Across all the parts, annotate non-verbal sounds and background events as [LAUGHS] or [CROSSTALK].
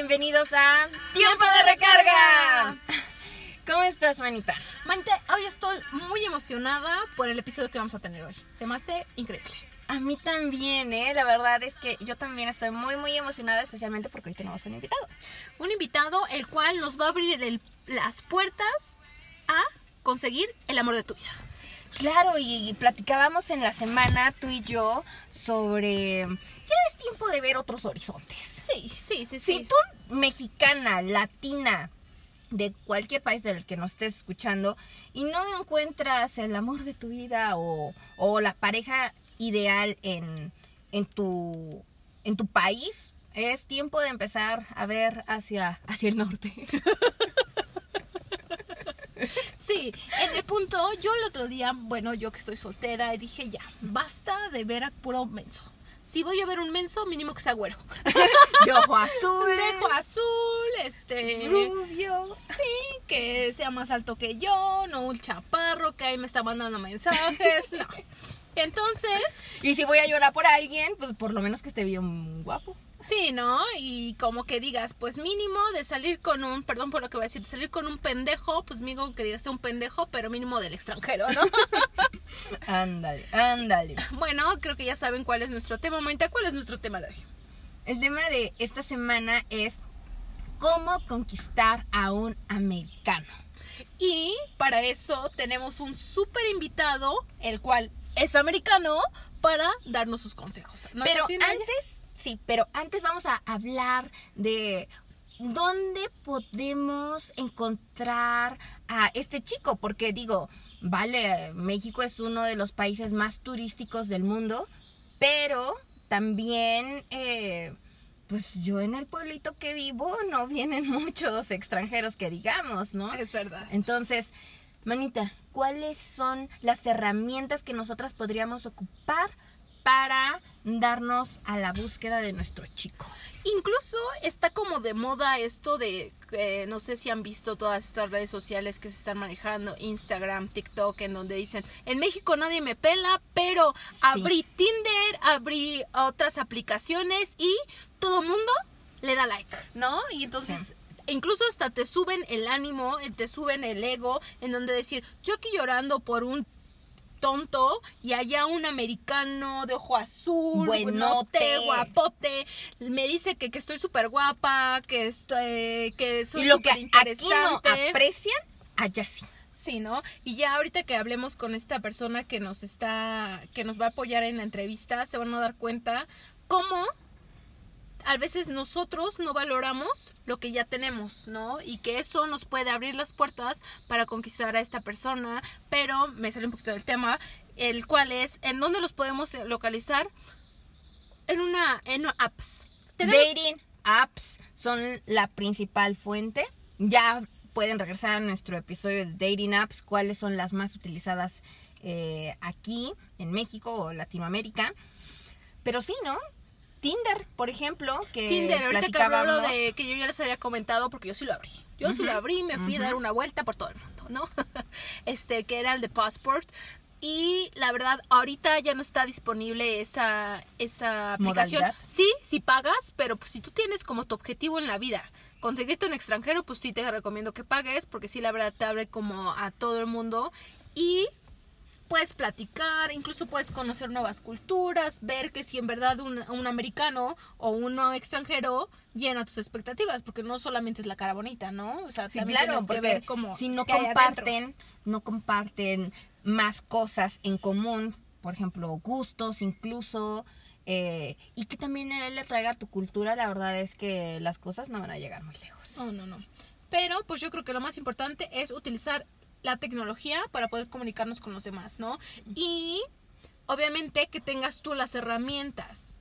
Bienvenidos a Tiempo de Recarga. ¿Cómo estás, manita? Manita, hoy estoy muy emocionada por el episodio que vamos a tener hoy. Se me hace increíble. A mí también, ¿eh? La verdad es que yo también estoy muy, muy emocionada, especialmente porque hoy tenemos un invitado. Un invitado el cual nos va a abrir el- las puertas a conseguir el amor de tu vida. Claro, y platicábamos en la semana tú y yo sobre... Ya es tiempo de ver otros horizontes. Sí, sí, sí, sí. Si tú, mexicana, latina, de cualquier país del que nos estés escuchando, y no encuentras el amor de tu vida o, o la pareja ideal en, en, tu, en tu país, es tiempo de empezar a ver hacia, hacia el norte. [LAUGHS] Sí, en el punto, yo el otro día, bueno, yo que estoy soltera, dije ya, basta de ver a puro menso. Si voy a ver un menso, mínimo que sea güero. [LAUGHS] De ojo azul. De ojo azul, este... Rubio. Sí, que sea más alto que yo, no un chaparro que ahí me está mandando mensajes, no. [LAUGHS] Entonces, Y si voy a llorar por alguien, pues por lo menos que esté bien guapo. Sí, ¿no? Y como que digas, pues mínimo de salir con un, perdón por lo que voy a decir, de salir con un pendejo, pues mínimo que digas sea un pendejo, pero mínimo del extranjero, ¿no? [LAUGHS] Ándale, ándale. bueno, creo que ya saben cuál es nuestro tema, Marita, ¿cuál es nuestro tema de hoy? El tema de esta semana es cómo conquistar a un americano. Y para eso tenemos un súper invitado, el cual es americano, para darnos sus consejos. ¿No es pero antes, sí, pero antes vamos a hablar de dónde podemos encontrar a este chico, porque digo, vale, México es uno de los países más turísticos del mundo, pero también, eh, pues yo en el pueblito que vivo no vienen [LAUGHS] muchos extranjeros que digamos, ¿no? Es verdad. Entonces, manita, ¿cuáles son las herramientas que nosotras podríamos ocupar para darnos a la búsqueda de nuestro chico? Incluso está como de moda esto de, eh, no sé si han visto todas estas redes sociales que se están manejando, Instagram, TikTok, en donde dicen, en México nadie me pela, pero Sí. abrí Tinder, abrí otras aplicaciones y todo mundo le da like, ¿no? Y entonces... Incluso hasta te suben el ánimo, eh, te suben el ego, en donde decir, yo aquí llorando por un tonto y allá un americano de ojo azul, Buenote. guapote, me dice que, que estoy súper guapa, que estoy, que soy y lo que aquí no aprecian, allá sí. Sí, ¿no? Y ya ahorita que hablemos con esta persona que nos está, que nos va a apoyar en la entrevista, se van a dar cuenta cómo a veces nosotros no valoramos lo que ya tenemos, ¿no? Y que eso nos puede abrir las puertas para conquistar a esta persona, pero me sale un poquito del tema, el cual es en dónde los podemos localizar en una en apps. Dating apps son la principal fuente. Ya pueden regresar a nuestro episodio de dating apps, cuáles son las más utilizadas eh, aquí en México o Latinoamérica. Pero sí, ¿no? Tinder, por ejemplo, que Tinder, ahorita que hablo platicábamos. de que yo ya les había comentado porque yo sí lo abrí. Yo sí lo abrí, me fui a dar una vuelta por todo el mundo, ¿no? [LAUGHS] Este, que era el de Passport. Y la verdad, ahorita ya no está disponible esa, esa aplicación. Modalidad. Sí, sí pagas, pero pues si tú tienes como tu objetivo en la vida conseguirte un extranjero, pues sí te recomiendo que pagues, porque sí, la verdad te abre como a todo el mundo. Y puedes platicar, incluso puedes conocer nuevas culturas, ver que si en verdad un, un americano o uno extranjero llena tus expectativas, porque no solamente es la cara bonita, ¿no? O sea, Sí, también claro, tienes que ver como si no comparten, no comparten más cosas en común, por ejemplo, gustos incluso, eh, y que también él le traiga tu cultura, la verdad es que las cosas no van a llegar muy lejos. No, no, no. Pero pues yo creo que lo más importante es utilizar la tecnología para poder comunicarnos con los demás, ¿no? Y obviamente que tengas tú las herramientas.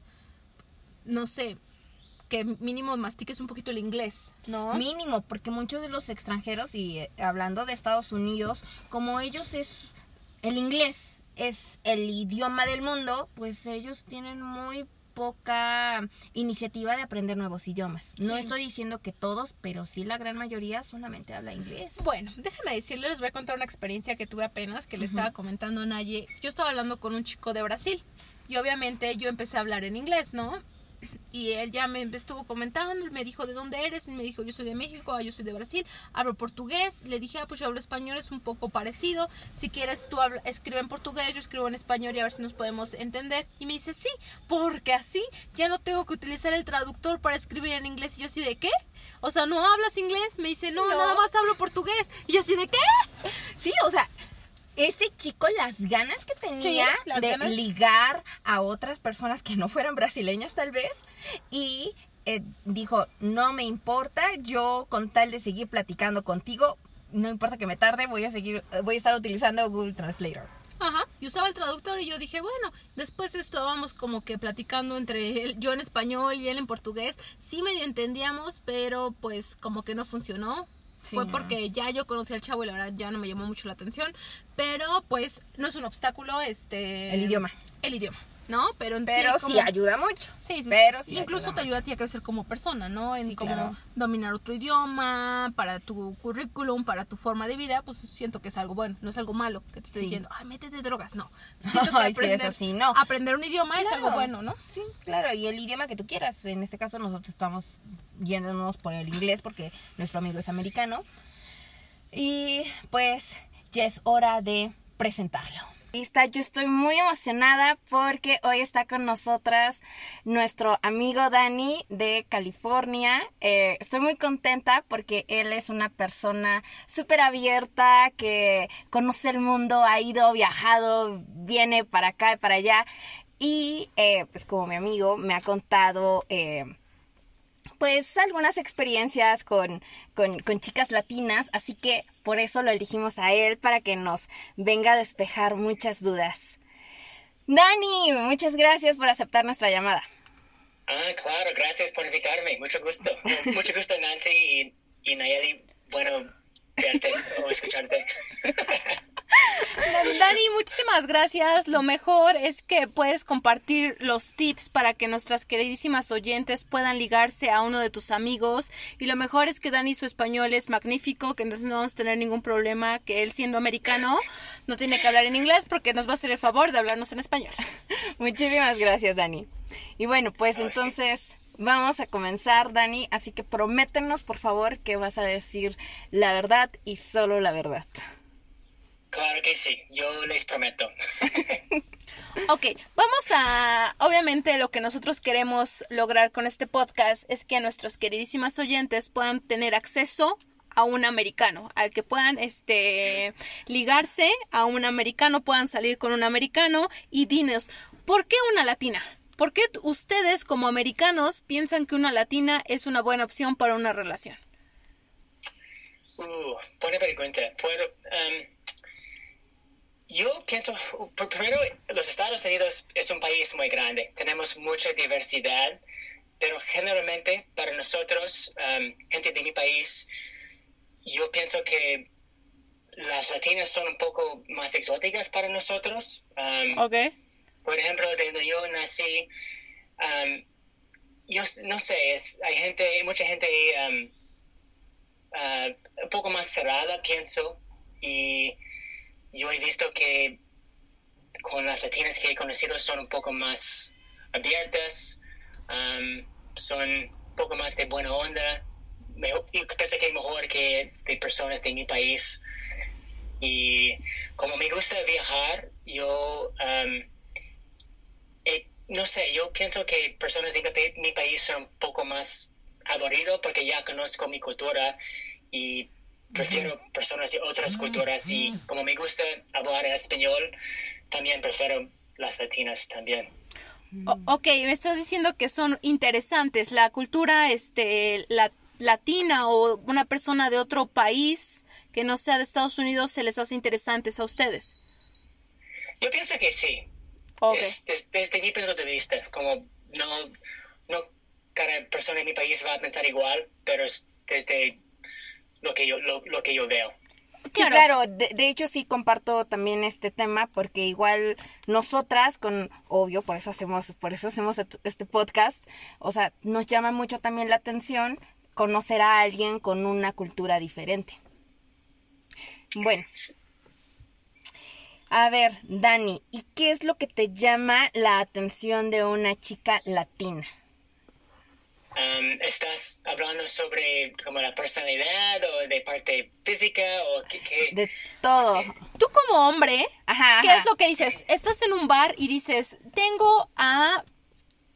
No sé, que mínimo mastiques un poquito el inglés, ¿no? Mínimo, porque muchos de los extranjeros, y eh, hablando de Estados Unidos, como ellos es el inglés, es el idioma del mundo, pues ellos tienen muy poca iniciativa de aprender nuevos idiomas. No Sí. estoy diciendo que todos, pero sí la gran mayoría solamente habla inglés. Bueno, déjenme decirles, les voy a contar una experiencia que tuve apenas, que le estaba comentando a Naye. Yo estaba hablando con un chico de Brasil y obviamente yo empecé a hablar en inglés, ¿no? Y él ya me estuvo comentando, me dijo de dónde eres, y me dijo yo soy de México, ah, yo soy de Brasil, hablo portugués, le dije, ah, pues yo hablo español, es un poco parecido, si quieres tú habla, escribe en portugués, yo escribo en español y a ver si nos podemos entender. Y me dice, sí, porque así ya no tengo que utilizar el traductor para escribir en inglés. Y yo así de qué? O sea, ¿no hablas inglés? Me dice, no, nada más hablo portugués. Y yo así de qué? [LAUGHS] Sí, o sea, este chico las ganas que tenía de ligar a otras personas que no fueran brasileñas tal vez y eh, dijo, no me importa, yo con tal de seguir platicando contigo, no importa que me tarde, voy a seguir, voy a estar utilizando Google Translator. Ajá, y usaba el traductor y yo dije, bueno, después estábamos como que platicando entre él, yo en español y él en portugués, sí medio entendíamos, pero pues como que no funcionó. Fue porque ya yo conocí al chavo y la verdad ya no me llamó mucho la atención, pero pues no es un obstáculo este el idioma. El idioma. ¿No? Pero, en pero sí, ayuda mucho. Sí, sí. Pero sí Incluso te ayuda a ti a crecer como persona, ¿no? En cómo dominar otro idioma, para tu currículum, para tu forma de vida, pues siento que es algo bueno, no es algo malo que te esté diciendo, ay, métete drogas, no. [LAUGHS] Ay, aprender, eso sí, no. Aprender un idioma es algo bueno, ¿no? Sí, claro, y el idioma que tú quieras. En este caso nosotros estamos yéndonos por el inglés porque nuestro amigo es americano. Y pues ya es hora de presentarlo. Yo estoy muy emocionada porque hoy está con nosotras nuestro amigo Dani de California. Eh, estoy muy contenta porque él es una persona súper abierta que conoce el mundo, ha ido, viajado, viene para acá y para allá. Y eh, pues como mi amigo me ha contado... Eh, pues algunas experiencias con, con, chicas latinas, así que por eso lo elegimos a él para que nos venga a despejar muchas dudas. Dani, muchas gracias por aceptar nuestra llamada. Ah, claro, gracias por invitarme, mucho gusto. [LAUGHS] Mucho gusto Nancy y, y Nayeli, bueno verte o escucharte. [LAUGHS] Dani, muchísimas gracias. Lo mejor es que puedes compartir los tips para que nuestras queridísimas oyentes puedan ligarse a uno de tus amigos. Y lo mejor es que Dani su español es magnífico, que entonces no vamos a tener ningún problema, que él siendo americano no tiene que hablar en inglés porque nos va a hacer el favor de hablarnos en español. [LAUGHS] Muchísimas gracias, Dani. Y bueno, pues entonces... Vamos a comenzar, Dani, así que prométenos, por favor, que vas a decir la verdad y solo la verdad. Claro que sí, yo les prometo. [LAUGHS] ok, vamos a, obviamente lo que nosotros queremos lograr con este podcast es que nuestros queridísimas oyentes puedan tener acceso a un americano, al que puedan este ligarse a un americano, puedan salir con un americano y dinos, ¿por qué una latina? ¿Por qué ustedes como americanos piensan que una latina es una buena opción para una relación? Uh, buena pregunta. Um, yo pienso, primero, los Estados Unidos es un país muy grande, tenemos mucha diversidad, pero generalmente para nosotros, um, gente de mi país, yo pienso que las latinas son un poco más exóticas para nosotros. Um, por ejemplo, donde yo nací, um, yo no sé, es, hay gente, mucha gente uh, un poco más cerrada, pienso, y yo he visto que con las latinas que he conocido son un poco más abiertas, son un poco más de buena onda. Mejor, yo pienso que mejor que de personas de mi país. Y como me gusta viajar, yo um, no sé, yo pienso que personas de mi país son un poco más aburridos porque ya conozco mi cultura y prefiero personas de otras culturas y como me gusta hablar español, también prefiero las latinas también. ok, me estás diciendo que son interesantes. La cultura este, la, latina o una persona de otro país que no sea de Estados Unidos se les hace interesantes a ustedes. Yo pienso que sí. desde, mi punto de vista, como no, no cada persona en mi país va a pensar igual, pero es desde lo que yo, lo, que yo veo. claro, de, hecho sí comparto también este tema porque igual nosotras con obvio, por eso hacemos por eso hacemos este podcast, o sea, nos llama mucho también la atención conocer a alguien con una cultura diferente. Bueno. A ver, Dani, ¿y qué es lo que te llama la atención de una chica latina? Um, ¿Estás hablando sobre como la personalidad o de parte física o qué? qué? De todo. Tú como hombre, Ajá. ¿qué ajá. es lo que dices? Estás en un bar y dices, tengo a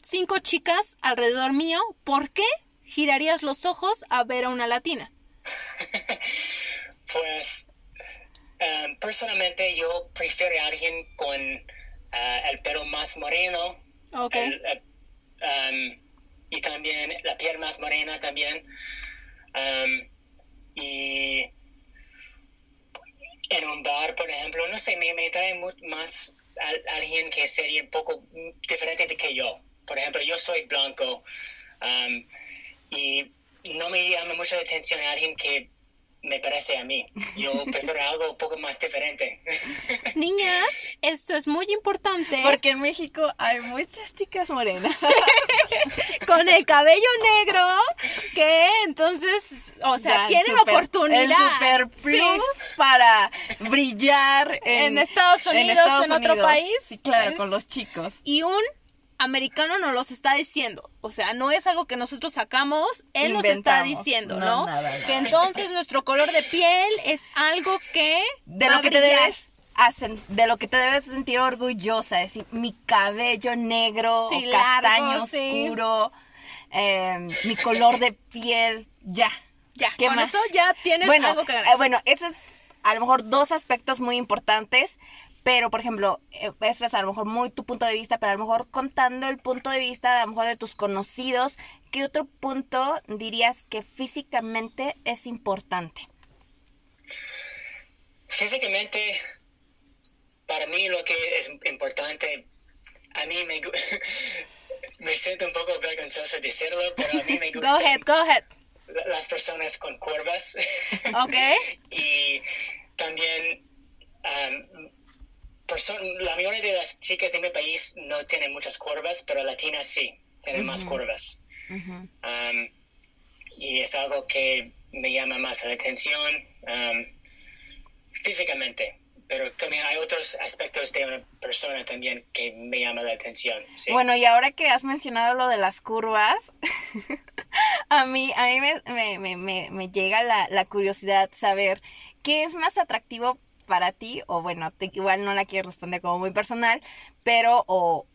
cinco chicas alrededor mío, ¿por qué girarías los ojos a ver a una latina? [LAUGHS] Pues um, personalmente yo prefiero a alguien con uh, el pelo más moreno Ok. el, um, y también la piel más morena también Um, y en un bar por ejemplo no sé me, me trae mu- más a, alguien que sería un poco diferente de que yo. Por ejemplo yo soy blanco um, y no me llama mucho la atención a alguien que me parece a mí yo [LAUGHS] prefiero algo un poco más diferente [LAUGHS] Niñas, esto es muy importante. Porque en México hay muchas chicas morenas. [LAUGHS] con el cabello negro, que entonces, o sea, Ya, tienen super- oportunidad. El super plus Sí. para brillar En en, Estados Unidos, en otro país. Sí, claro, Es- con los chicos. Y un americano nos los está diciendo. O sea, no es algo que nosotros sacamos, él nos está diciendo, No, ¿no? nada, nada. Que entonces nuestro color de piel es algo que De va lo a que te debes de lo que te debes sentir orgullosa, es decir, mi cabello negro Sí, o largo, castaño sí. oscuro, eh, mi color de piel, ya. Ya, ¿Qué con más? eso ya tienes bueno, algo que ganar. eh, bueno, esos es a lo mejor dos aspectos muy importantes, pero por ejemplo, eh, eso es a lo mejor muy tu punto de vista, pero a lo mejor contando el punto de vista a lo mejor de tus conocidos, ¿qué otro punto dirías que físicamente es importante? Físicamente, para mí lo que es importante, a mí me, [LAUGHS] me siento un poco vergonzoso decirlo, pero a mí me [LAUGHS] Go gustan ahead, go ahead. la- las personas con curvas. Ok. [LAUGHS] y también um, la mayoría de las chicas de mi país no tienen muchas curvas, pero latinas sí, tienen más curvas. Um, y es algo que me llama más la atención um, físicamente. Pero también hay otros aspectos de una persona también que me llama la atención. sí. Bueno, y ahora que has mencionado lo de las curvas, [LAUGHS] a mí, a mí me, me, me, me- me llega la, la curiosidad saber qué es más atractivo para ti, o bueno, te- igual no la quiero responder como muy personal, pero o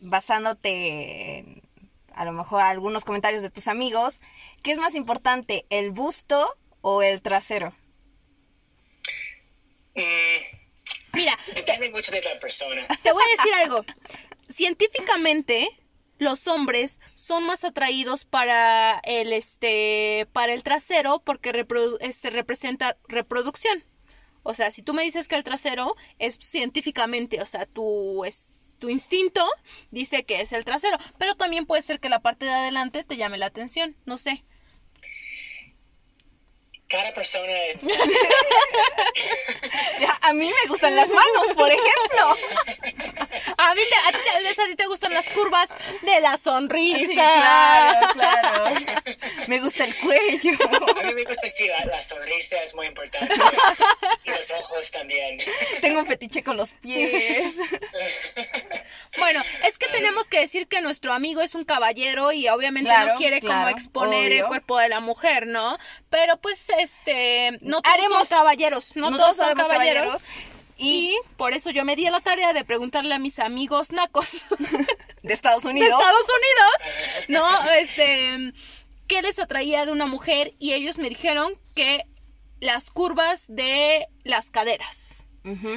basándote en, a lo mejor algunos comentarios de tus amigos, ¿qué es más importante, el busto o el trasero? Mm, Mira, [LAUGHS] depende mucho de la persona. Te voy a decir algo. Científicamente, los hombres son más atraídos para el este para el trasero porque reprodu- este, representa reproducción. O sea, si tú me dices que el trasero es científicamente, o sea, tu es tu instinto dice que es el trasero, pero también puede ser que la parte de adelante te llame la atención, no sé. Cada persona [LAUGHS] Ya, a mí me gustan las manos, por ejemplo. A mí te- a ti tal vez a ti te gustan las curvas de la sonrisa. Sí, claro, claro. Me gusta el cuello. A mí me gusta sí, la, la sonrisa es muy importante. Y los ojos también. Tengo un fetiche con los pies. [LAUGHS] Bueno, es que tenemos que decir que nuestro amigo es un caballero y obviamente Claro, no quiere como exponer el cuerpo de la mujer, ¿no? Pero pues este, no todos Haremos- son caballeros, no, No todos todos son caballeros. caballeros. Y por eso yo me di a la tarea de preguntarle a mis amigos nacos [LAUGHS] De Estados de Unidos. Estados Unidos, ¿no? Este, ¿qué les atraía de una mujer? Y ellos me dijeron que las curvas de las caderas.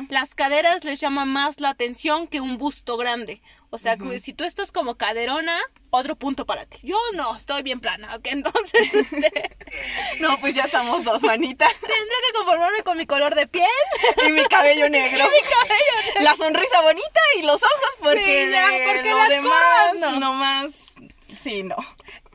Las caderas les llama más la atención que un busto grande. O sea, que si tú estás como caderona, otro punto para ti. Yo no, estoy bien plana, ¿ok? Entonces, [LAUGHS] este, No, pues ya estamos dos manitas. [LAUGHS] tendré que conformarme con mi color de piel. Y mi cabello negro. [LAUGHS] La sonrisa bonita y los ojos, porque, Sí, ya, porque lo las demás, curvas no. no más. Sí, no.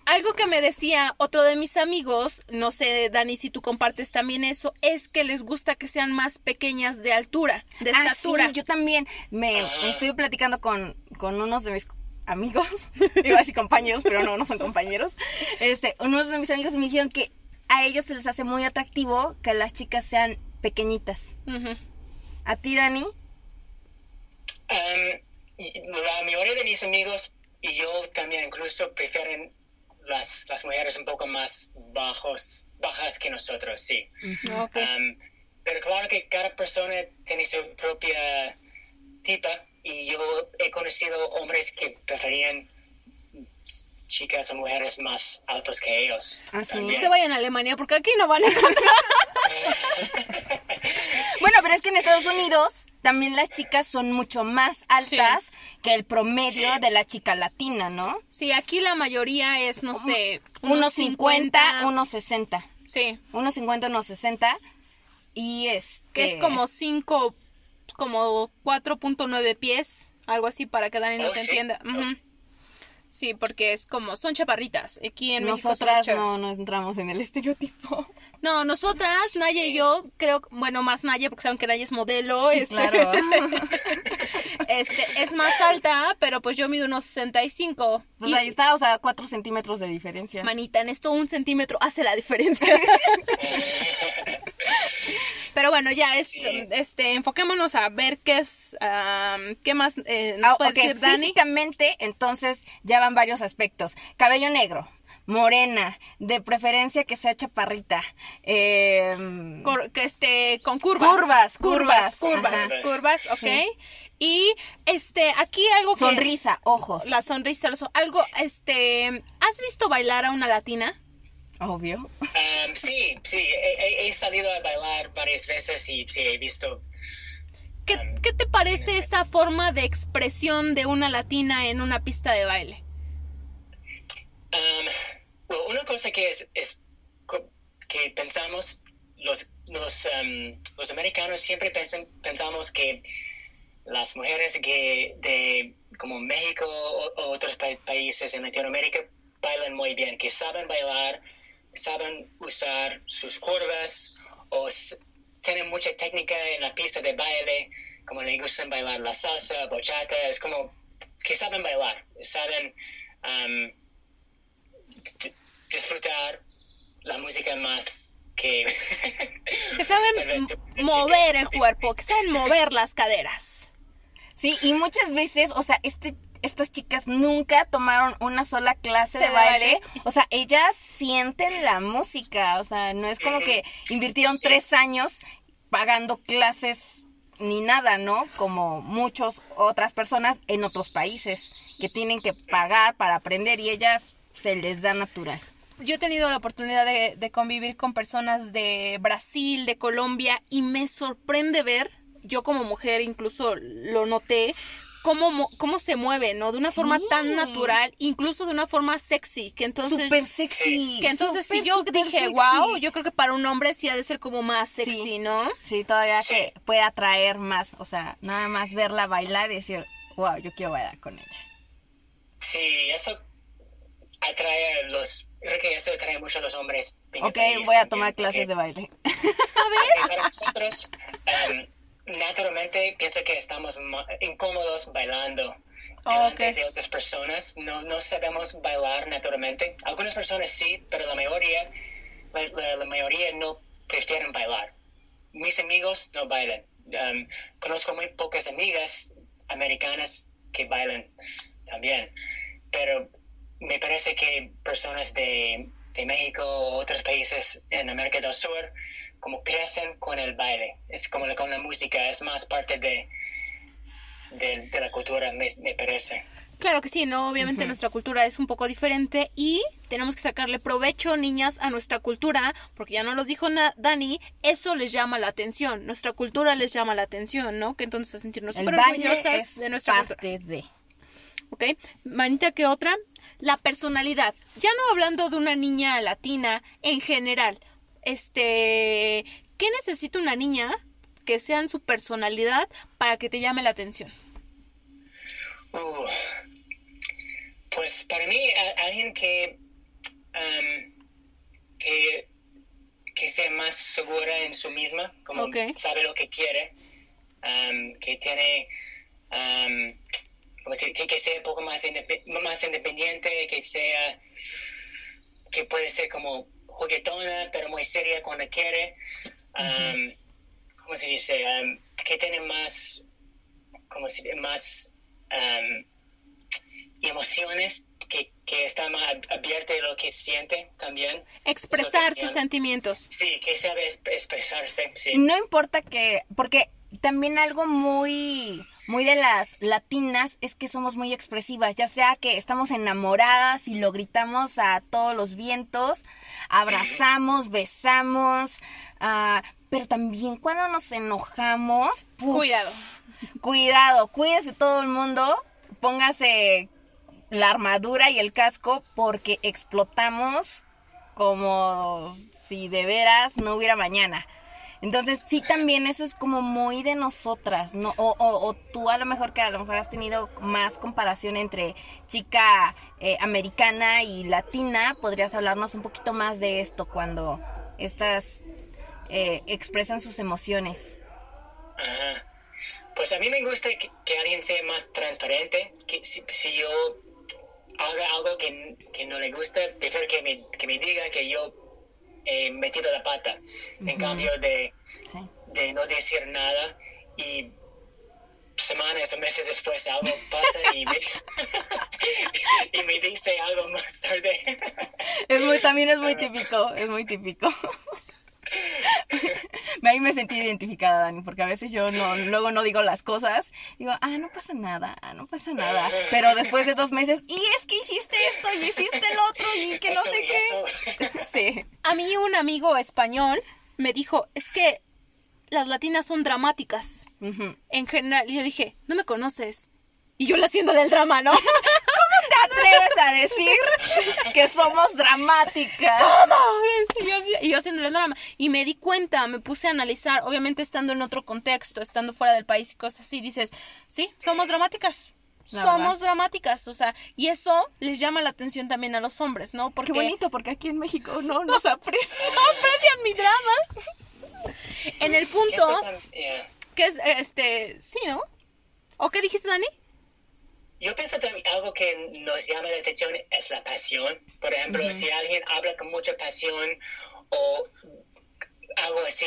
Algo que me decía otro de mis amigos, no sé, Dani, si tú compartes también eso, es que les gusta que sean más pequeñas de altura, de Ah, estatura. sí, yo también me estoy platicando con, con unos de mis amigos, [LAUGHS] iba a decir compañeros, pero no, no son compañeros. Este, unos de mis amigos me dijeron que a ellos se les hace muy atractivo que las chicas sean pequeñitas. ¿A ti, Dani? Um, y la mayoría de mis amigos y yo también incluso prefieren las, las mujeres un poco más bajos, bajas que nosotros, sí. Um, pero claro que cada persona tiene su propia tipa y yo he conocido hombres que preferían chicas o mujeres más altos que ellos. Ah, sí. también. se vayan a Alemania porque aquí no van a encontrar. [LAUGHS] Bueno, pero es que en Estados Unidos también las chicas son mucho más altas que el promedio Sí. de la chica latina, ¿no? Sí, aquí la mayoría es, no sé, Unos 50, unos 60. Sí, Unos 50, unos 60. Y este... que es como 5, como 4.9 pies, algo así para que Dani nos Oh, sí. entienda. Ujú. Sí, porque es como, son chaparritas. Aquí en Nosotras no, no entramos en el estereotipo. [LAUGHS] No, nosotras, Naya y yo, creo, bueno, más Naya, porque saben que Naya es modelo. este, Claro. [LAUGHS] este, es más alta, pero pues yo mido unos 65. Pues Y, ahí está, o sea, 4 centímetros de diferencia. manita, en esto un centímetro hace la diferencia. [LAUGHS] pero bueno, ya, es, Sí. este, enfoquémonos a ver qué es, am, qué más eh, nos Ah, puede decir Dani. físicamente, entonces ya van varios aspectos. Cabello negro, morena, de preferencia que sea chaparrita. Eh, Cor- que este, con curvas. Curvas, curvas, curvas, curvas, ok. Sí. Y este, aquí algo que. sonrisa, ojos. La sonrisa, los- algo, este, ¿has visto bailar a una latina? Obvio. Um, sí, sí, he, he- salido a bailar varias veces y sí, he visto ¿Qué, qué te parece esa forma de expresión de una latina en una pista de baile? Um, well, una cosa que es, es que pensamos los los, um, los americanos siempre pensan, pensamos que las mujeres que de como México o, o otros pa- países en Latinoamérica bailan muy bien, que saben bailar, saben usar sus curvas o tienen mucha técnica en la pista de baile, como le gustan bailar la salsa, bochaca, es como que saben bailar, saben um, disfrutar la música más que... [LAUGHS] Que saben mover el cuerpo, que saben mover las caderas. Sí, y muchas veces, o sea, este, estas chicas nunca tomaron una sola clase de baile. O sea, ellas sienten la música. O sea, no es como que invirtieron Sí. tres años pagando clases ni nada, ¿no? Como muchas otras personas en otros países que tienen que pagar para aprender y ellas se les da natural. Yo he tenido la oportunidad de, de convivir con personas de Brasil, de Colombia, y me sorprende ver, yo como mujer incluso lo noté, cómo, mo- cómo se mueve, ¿no? De una forma tan natural, incluso de una forma sexy, que entonces... Súper sexy. Que entonces si súper, yo dije, sexy. wow, yo creo que para un hombre sí ha de ser como más sexy, Sí. ¿no? Sí, todavía Sí. que puede atraer más. O sea, nada más verla bailar y decir, wow, yo quiero bailar con ella. Sí, eso atrae a los... Creo que eso atrae mucho a los hombres. Ok, voy a también, tomar porque- clases de baile. porque [LAUGHS] para nosotros, um, naturalmente, pienso que estamos incómodos bailando Oh, de otras personas. No, no sabemos bailar naturalmente. Algunas personas sí, pero la mayoría, la, la- la mayoría no prefieren bailar. Mis amigos no bailan. Um, conozco muy pocas amigas americanas que bailan también. Pero me parece que personas de, de México o otros países en América del Sur como crecen con el baile, es como la- con la música, es más parte de, de, de la cultura, me, me parece. Claro que sí, ¿no? Obviamente nuestra cultura es un poco diferente y tenemos que sacarle provecho, niñas, a nuestra cultura, porque ya no los dijo na- Dani, eso les llama la atención, nuestra cultura les llama la atención, ¿no? Que entonces a sentirnos súper orgullosas de nuestra cultura. parte de. ¿Ok? Manita, ¿qué otra? La personalidad. Ya no hablando de una niña latina en general. Este, ¿qué necesita una niña que sea en su personalidad para que te llame la atención? Uh, pues para mí, a- alguien que, um, que, que sea más segura en su misma, como sabe lo que quiere, um, que tiene, um, ¿cómo se- que, que sea un poco más, más independiente, que sea, que puede ser como juguetona, pero muy seria cuando quiere. Um, ¿Cómo se dice? Um, que tiene más, como si más um, emociones que, que está más abierta de lo que siente también. Expresar sus sentimientos. Sí, que sabe exp- expresarse, sí. No importa que, porque también algo muy, muy de las latinas es que somos muy expresivas, ya sea que estamos enamoradas y lo gritamos a todos los vientos, abrazamos, besamos, ah, pero también cuando nos enojamos, puf, Cuidado. Cuidado, cuídese todo el mundo, póngase la armadura y el casco porque explotamos como si de veras no hubiera mañana. Entonces sí también eso es como muy de nosotras, ¿no? O, o, tú a lo mejor que a lo mejor has tenido más comparación entre chica eh, americana y latina, podrías hablarnos un poquito más de esto cuando estas eh, expresan sus emociones. Ajá. Pues a mí me gusta que, alguien sea más transparente, que si, yo haga algo que, que no le gusta, prefiero que me, que me diga que yo he metido la pata. En cambio de, Sí. de no decir nada y semanas o meses después algo pasa y me, [LAUGHS] y me dice algo más tarde. Es muy, también es muy típico, es muy típico. [LAUGHS] [LAUGHS] Ahí me sentí identificada, Dani, porque a veces yo no, luego no digo las cosas. Digo, ah, no pasa nada, ah, no pasa nada. Pero después de dos meses, y es que hiciste esto, y hiciste el otro, y que no sé qué. [LAUGHS] Sí. A mí un amigo español me dijo, es que las latinas son dramáticas. En general, y yo dije, no me conoces. Y yo le haciéndole el drama, ¿no? [LAUGHS] ¿Te atreves a decir que somos dramáticas? ¿Cómo? Y yo, y yo el drama. Y me di cuenta, me puse a analizar, obviamente estando en otro contexto, estando fuera del país y cosas así, dices, sí, somos dramáticas. La somos verdad. dramáticas, o sea, y eso les llama la atención también a los hombres, ¿no? Porque Qué bonito, porque aquí en México no nos aprecia. aprecian mi drama. En el punto yeah. que es, este, sí, ¿no? ¿O qué dijiste, Dani? Yo pienso también algo que nos llama la atención es la pasión. Por ejemplo, si alguien habla con mucha pasión o algo así,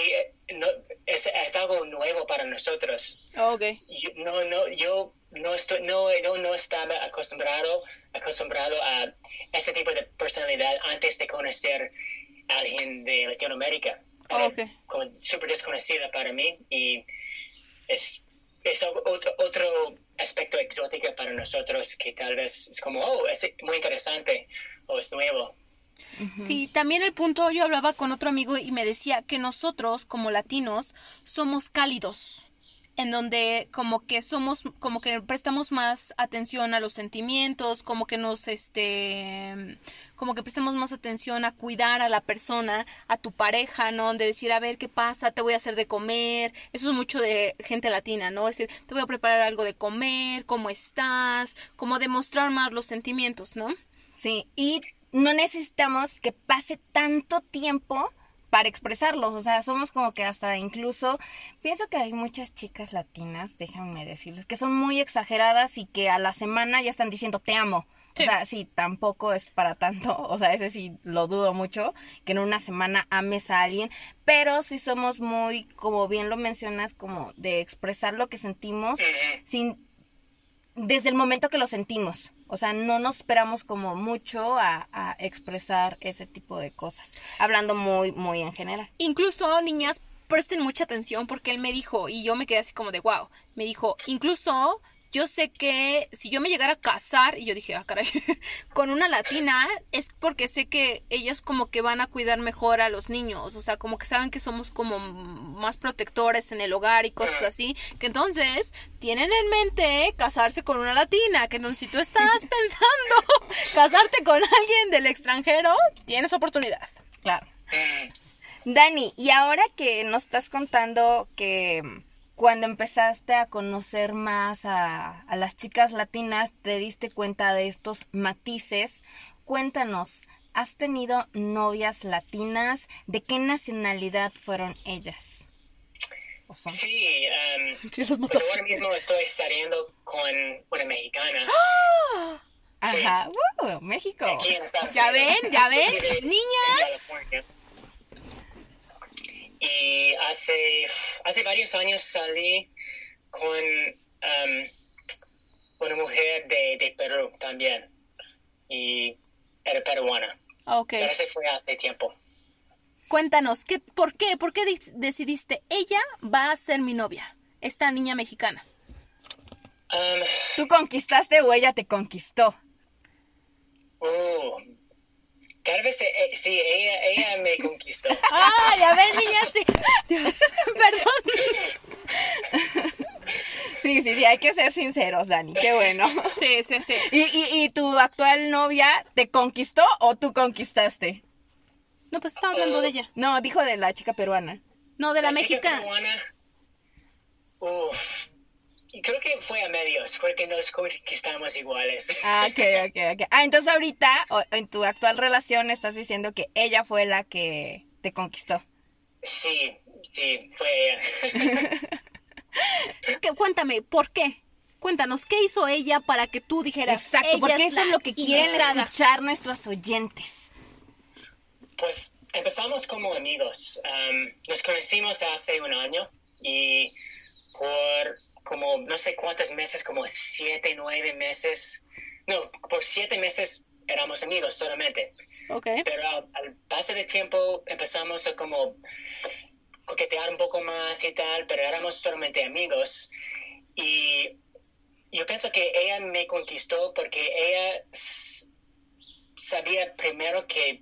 no, es, es algo nuevo para nosotros. Ok. Yo, no, no, yo no, estoy, no, no, no estaba acostumbrado, acostumbrado a este tipo de personalidad antes de conocer a alguien de Latinoamérica. Era Ok. como súper desconocida para mí y es, es otro aspecto exótico para nosotros que tal vez es como, oh, es muy interesante o es nuevo. Sí, también el punto, yo hablaba con otro amigo y me decía que nosotros como latinos somos cálidos, en donde como que somos, como que prestamos más atención a los sentimientos, como que nos, este, como que prestamos más atención a cuidar a la persona, a tu pareja, ¿no? De decir, a ver qué pasa, te voy a hacer de comer, eso es mucho de gente latina, ¿no? Es decir, te voy a preparar algo de comer, cómo estás, como demostrar más los sentimientos, ¿no? Sí, y no necesitamos que pase tanto tiempo para expresarlos, o sea, somos como que hasta incluso, pienso que hay muchas chicas latinas, déjenme decirles, que son muy exageradas y que a la semana ya están diciendo te amo. Sí. O sea, sí, tampoco es para tanto, o sea, ese sí lo dudo mucho, que en una semana ames a alguien, pero sí somos muy, como bien lo mencionas, como de expresar lo que sentimos sin desde el momento que lo sentimos. O sea, no nos esperamos como mucho a, a expresar ese tipo de cosas. Hablando muy, muy en general. Incluso, niñas, presten mucha atención porque él me dijo, y yo me quedé así como de wow, me dijo, incluso yo sé que si yo me llegara a casar, y yo dije, ah, caray, [LAUGHS] con una latina, es porque sé que ellas como que van a cuidar mejor a los niños, o sea, como que saben que somos como más protectores en el hogar y cosas así, que entonces tienen en mente casarse con una latina, que entonces si tú estás [LAUGHS] pensando [LAUGHS] casarte con alguien del extranjero, tienes oportunidad. Claro. Mm. Dani, y ahora que nos estás contando que cuando empezaste a conocer más a, a las chicas latinas, te diste cuenta de estos matices, cuéntanos, ¿has tenido novias latinas? ¿De qué nacionalidad fueron ellas? ¿O son? Sí, [LAUGHS] um, pues ahora mismo estoy saliendo con una mexicana. Ajá, ¡uh! México. Aquí en Estados Ya ven, ya ven, [LAUGHS] niñas. Y hace, hace varios años salí con um, una mujer de, de Perú también. y era peruana. Ok. Pero ese fue hace tiempo. Cuéntanos, ¿qué, ¿por qué? ¿Por qué di- decidiste? Ella va a ser mi novia, esta niña mexicana. Um, ¿Tú conquistaste o ella te conquistó? uh, tal vez eh, sí, ella, ella me conquistó. [LAUGHS] ¡Ah, ya ven, niña! Sí. Dios, [LAUGHS] perdón. Sí, sí, sí, hay que ser sinceros, Dani. Qué bueno. Sí, sí, sí. ¿Y, y, y tu actual novia te conquistó o tú conquistaste? No, pues estaba hablando de ella. No, dijo de la chica peruana. No, de la, chica mexicana. peruana, uf, y creo que fue a medios, porque nos conquistamos iguales. Ah, ok, ok, ok. Ah, entonces ahorita, en tu actual relación, estás diciendo que ella fue la que te conquistó. Sí, sí, fue ella. [LAUGHS] Que- cuéntame, ¿por qué? Cuéntanos, ¿qué hizo ella para que tú dijeras Exacto, ella porque es eso es lo que quieren indicada"? escuchar nuestros oyentes. Pues empezamos como amigos. Um, nos conocimos hace un año y por como no sé cuántos meses, como siete, nueve meses, no, por siete meses éramos amigos solamente. Pero al, al paso del tiempo empezamos a como coquetear un poco más y tal, pero éramos solamente amigos. Y yo pienso que ella me conquistó porque ella sabía primero que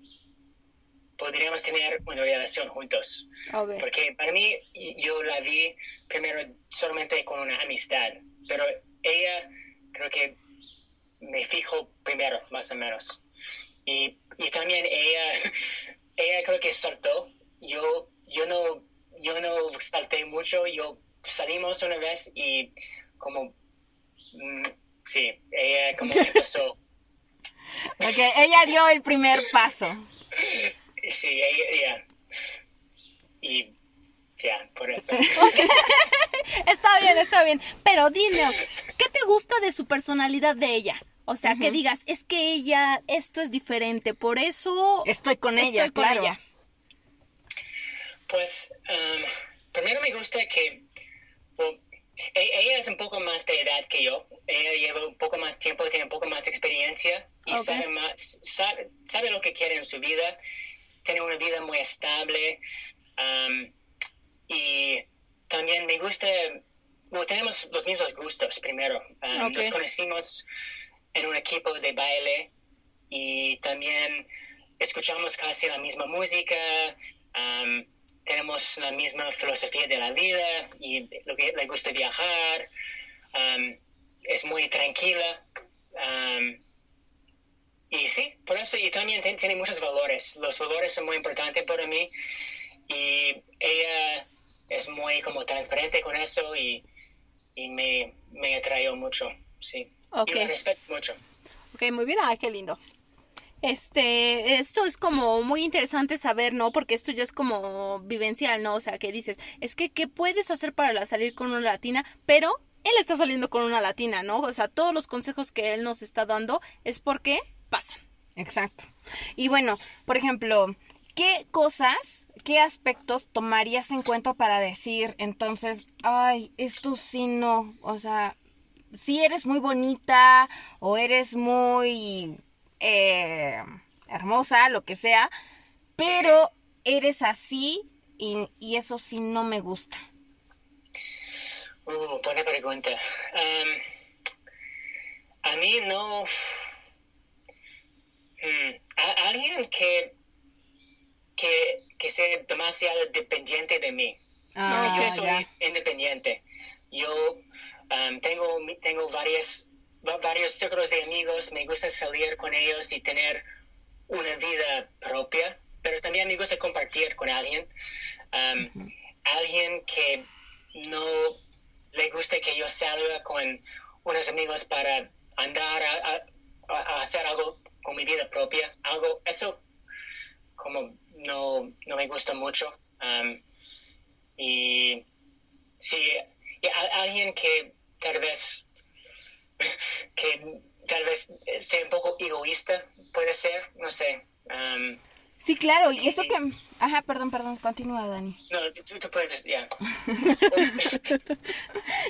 podríamos tener una relación juntos. Ok. Porque para mí, yo la vi primero solamente con una amistad, pero ella creo que me fijo primero, más o menos. Y, y también ella, [LAUGHS] ella creo que saltó. Yo, yo no, yo no salté mucho. Yo salimos una vez y como, mm, sí, ella como empezó. [LAUGHS] Ok, ella dio el primer paso. [LAUGHS] Sí, ella. Y ya, por eso. [LAUGHS] Está bien, está bien. Pero dinos, ¿qué te gusta de su personalidad de ella? O sea, que digas, es que ella, esto es diferente, por eso Estoy con estoy ella, con claro. ella. Pues, um, primero me gusta que well, e- ella es un poco más de edad que yo. Ella lleva un poco más tiempo, tiene un poco más experiencia y sabe, más, sabe, sabe lo que quiere en su vida. Tiene una vida muy estable. um, y también me gusta, bueno, tenemos los mismos gustos primero. Um. Nos conocimos en un equipo de baile y también escuchamos casi la misma música, um, tenemos la misma filosofía de la vida y lo que le gusta viajar, um, es muy tranquila. um, y sí, por eso, y también tiene muchos valores. Los valores son muy importantes para mí y ella es muy como transparente con eso y, y me, me atrae mucho, sí. Y la respeto mucho. Ok, muy bien, ay, qué lindo. Este, esto es como muy interesante saber, ¿no? Porque esto ya es como vivencial, ¿no? O sea, que dices, es que, ¿qué puedes hacer para salir con una latina? Pero él está saliendo con una latina, ¿no? O sea, todos los consejos que él nos está dando es porque pasan. Exacto. Y bueno, por ejemplo, ¿qué cosas, qué aspectos tomarías en cuenta para decir entonces, ay, esto sí no, o sea, si eres muy bonita o eres muy eh, hermosa, lo que sea, pero eres así y, y eso sí no me gusta. Uh, buena pregunta. Um, a mí no. Hmm, a- alguien que, que, que sea demasiado dependiente de mí. Ah, yo soy independiente. Yo um, tengo, tengo varias, va- varios círculos de amigos. Me gusta salir con ellos y tener una vida propia. Pero también me gusta compartir con alguien. Um, Alguien que no le gusta que yo salga con unos amigos para andar a, a- a hacer algo con mi vida propia. Algo, eso como no, no me gusta mucho. Um, y sí, y a- alguien que tal vez [LAUGHS] que tal vez sea un poco egoísta puede ser, no sé. Um, Sí, claro, y eso que Ajá, perdón, perdón, continúa, Dani. No, tú, tú puedes, ya. [LAUGHS]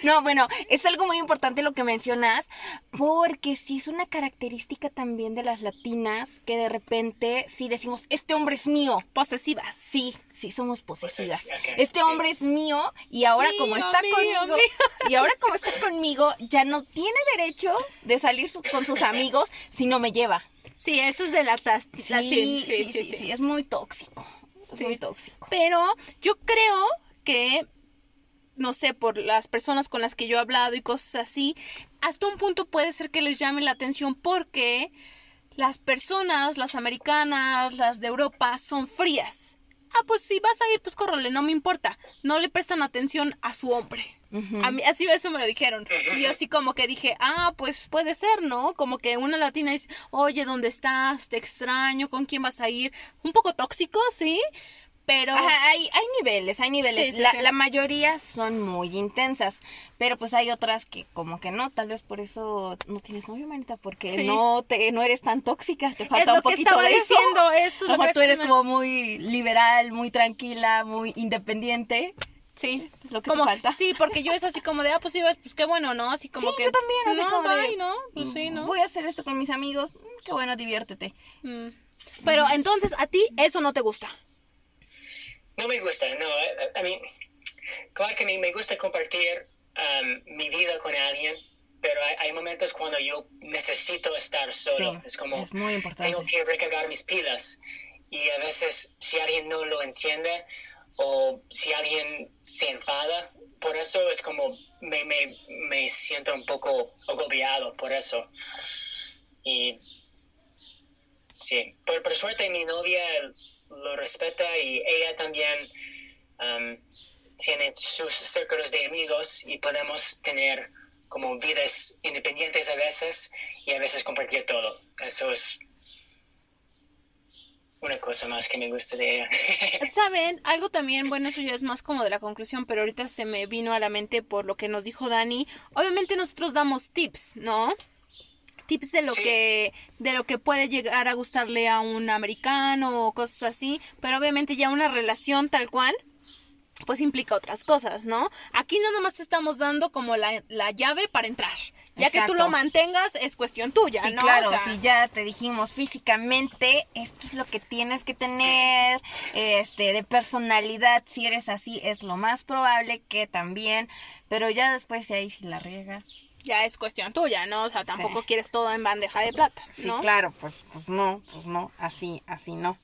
No, bueno, es algo muy importante lo que mencionas, porque sí es una característica también de las latinas que de repente sí decimos, este hombre es mío. Posesivas. Sí, sí, somos posesivas. Este sí. hombre es mío y ahora como está mío, conmigo, mío. [LAUGHS] y ahora como está conmigo, ya no tiene derecho de salir su- con sus amigos si no me lleva. Sí, eso es de las- sí, sí, sí, sí, es muy tóxico. Sí. muy tóxico. Pero yo creo que, no sé, por las personas con las que yo he hablado y cosas así, hasta un punto puede ser que les llame la atención porque las personas, las americanas, las de Europa, son frías. Ah, pues si vas a ir, pues córrele, no me importa. No le prestan atención a su hombre. Ujú. A mí, así eso me lo dijeron. Y yo así como que dije, ah, pues puede ser, ¿no? Como que una latina dice, oye, ¿dónde estás? Te extraño, ¿con quién vas a ir? Un poco tóxico, sí, pero... Ajá, hay, hay niveles, hay niveles. Sí, sí, la, sí. la mayoría son muy intensas, pero pues hay otras que como que no, tal vez por eso no tienes novio, manita, porque no te no eres tan tóxica, te falta lo un poquito de eso. diciendo, eso es lo que tú eres me- como muy liberal, muy tranquila, muy independiente. Sí, Es lo que te como, falta. Sí, porque yo es así como de, ah, pues sí, pues qué bueno, ¿no? Así como Sí, que... yo también, así no, como de, bye, ¿no? Pues sí, ¿no? Voy a hacer esto con mis amigos. mm, Qué bueno, diviértete. Mm. Pero entonces, a ti eso no te gusta. No me gusta, no. I, I mean, claro que me gusta compartir um, mi vida con alguien, pero hay, hay momentos cuando yo necesito estar solo. Sí, es como, es muy importante. tengo que recargar mis pilas. Y a veces, si alguien no lo entiende o si alguien se enfada, por eso es como me, me, me siento un poco agobiado por eso. Y sí, por, por suerte mi novia lo respeta y ella también um, tiene sus círculos de amigos y podemos tener como vidas independientes a veces y a veces compartir todo. Eso es una cosa más que me gusta de ella. [LAUGHS] ¿Saben? Algo también, bueno, eso ya es más como de la conclusión, pero ahorita se me vino a la mente por lo que nos dijo Dani. Obviamente nosotros damos tips, ¿no? Tips de lo Sí. que de lo que puede llegar a gustarle a un americano o cosas así, pero obviamente ya una relación tal cual pues implica otras cosas, ¿no? Aquí no nomás te estamos dando como la, la llave para entrar. Ya que tú lo mantengas es cuestión tuya, Sí, ¿no? claro, O sea, si ya te dijimos físicamente, esto es lo que tienes que tener, este, de personalidad, si eres así, es lo más probable que también, pero ya después si ahí si la riegas. ya es cuestión tuya, ¿no? O sea, tampoco quieres todo en bandeja de plata, Sí, ¿no? claro, pues, pues no, pues no, así, así no.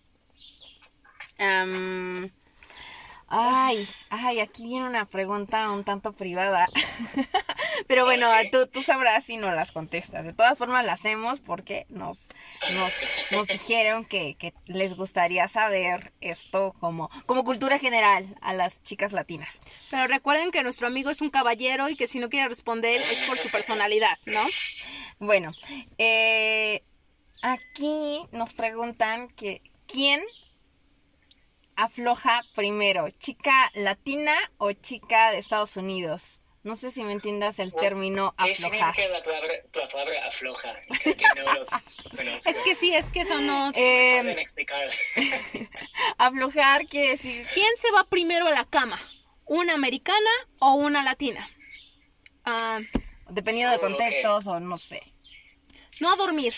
Ay, ay, aquí viene una pregunta un tanto privada. [LAUGHS] Pero bueno, tú, tú sabrás si no las contestas. De todas formas, la hacemos porque nos, nos, nos dijeron que, que les gustaría saber esto como, como cultura general a las chicas latinas. Pero recuerden que nuestro amigo es un caballero y que si no quiere responder es por su personalidad, ¿no? Bueno, eh, aquí nos preguntan que quién afloja primero, chica latina o chica de Estados Unidos. No sé si me entiendas el término ¿Qué aflojar. significa la palabra, la palabra afloja? Creo que [LAUGHS] no lo conozco. Es que sí, es que eso no... Eh, ¿Pueden explicar? [LAUGHS] aflojar quiere decir ¿Quién se va primero a la cama? ¿Una americana o una latina? Ah, dependiendo de Oh, contextos o no sé. no a dormir.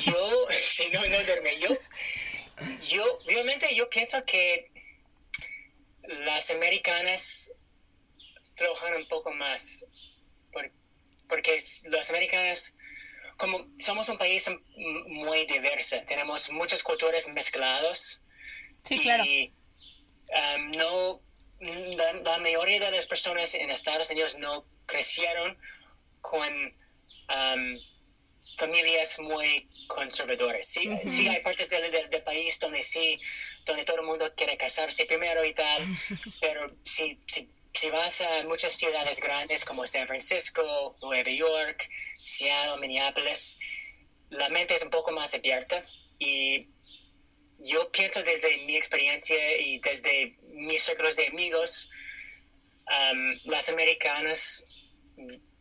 Yo, [LAUGHS] si no, no dormí. Yo, yo, obviamente yo pienso que las americanas flojan un poco más. Por- porque las americanas, como somos un país muy diverso, tenemos muchas culturas mezcladas. Sí, claro. Y um, no, la, la mayoría de las personas en Estados Unidos no crecieron con um, familias muy conservadoras. Sí, sí hay partes del, del- del país donde sí, donde todo el mundo quiere casarse primero y tal, [LAUGHS] pero si, si, si vas a muchas ciudades grandes como San Francisco, Nueva York, Seattle, Minneapolis, la mente es un poco más abierta y yo pienso desde mi experiencia y desde mis círculos de amigos, um, las americanas